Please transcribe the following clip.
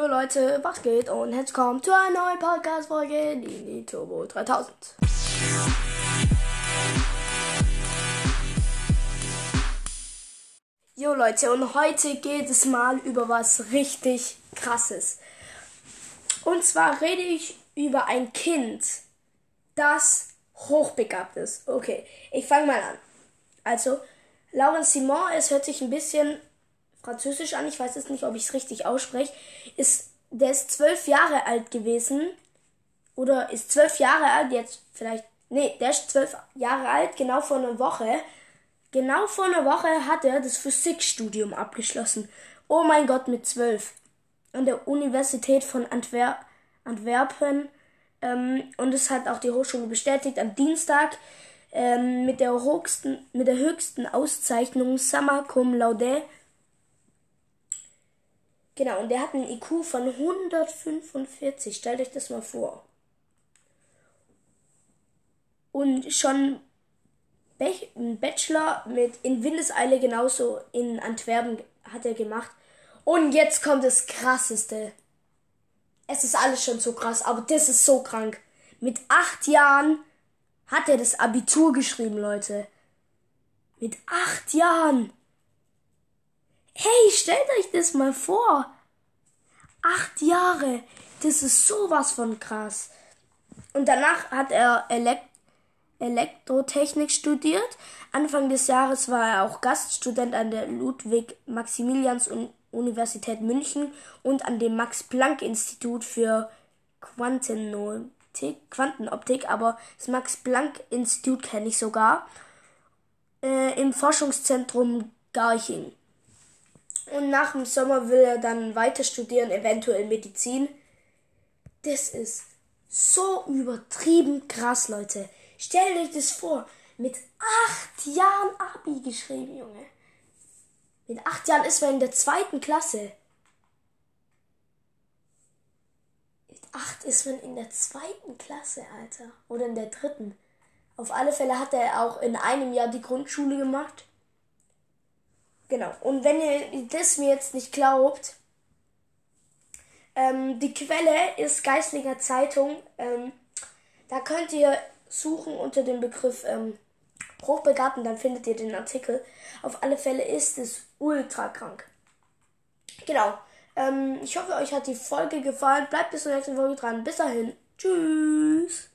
Jo Leute, was geht? Und herzlich willkommen zu einer neuen Podcast-Folge Nini Turbo 3000. Jo Leute, und heute geht es mal über was richtig krasses. Und zwar rede ich über ein Kind, das hochbegabt ist. Okay, ich fange mal an. Also, Laurent Simon, es hört sich ein bisschen französisch an, ich weiß jetzt nicht, ob ich es richtig ausspreche, ist, der ist zwölf Jahre alt gewesen. Oder ist zwölf Jahre alt, jetzt vielleicht, nee, der ist zwölf Jahre alt, genau vor einer Woche. Genau vor einer Woche hat er das Physikstudium abgeschlossen. Oh mein Gott, mit zwölf. An der Universität von Antwer Antwerpen. Ähm, und es hat auch die Hochschule bestätigt am Dienstag ähm, mit, der höchsten, mit der höchsten Auszeichnung Summa Cum Laude Genau, und der hat einen IQ von 145. Stellt euch das mal vor. Und schon ein Bachelor mit in Windeseile genauso in Antwerpen hat er gemacht. Und jetzt kommt das Krasseste. Es ist alles schon so krass, aber das ist so krank. Mit acht Jahren hat er das Abitur geschrieben, Leute. Mit acht Jahren. Hey, stellt euch das mal vor. Acht Jahre. Das ist sowas von krass. Und danach hat er Elekt Elektrotechnik studiert. Anfang des Jahres war er auch Gaststudent an der Ludwig-Maximilians-Universität München und an dem Max-Planck-Institut für Quantenoptik, Quantenoptik, aber das Max-Planck-Institut kenne ich sogar, äh, im Forschungszentrum Garching. Und nach dem Sommer will er dann weiter studieren, eventuell Medizin. Das ist so übertrieben krass, Leute. Stellt euch das vor. Mit acht Jahren Abi geschrieben, Junge. Mit acht Jahren ist man in der zweiten Klasse. Mit acht ist man in der zweiten Klasse, Alter. Oder in der dritten. Auf alle Fälle hat er auch in einem Jahr die Grundschule gemacht. Genau. Und wenn ihr das mir jetzt nicht glaubt, ähm, die Quelle ist Geistlicher Zeitung. Ähm, da könnt ihr suchen unter dem Begriff ähm, Hochbegabten, dann findet ihr den Artikel. Auf alle Fälle ist es ultra krank. Genau. Ähm, ich hoffe, euch hat die Folge gefallen. Bleibt bis zur nächsten Folge dran. Bis dahin. Tschüss.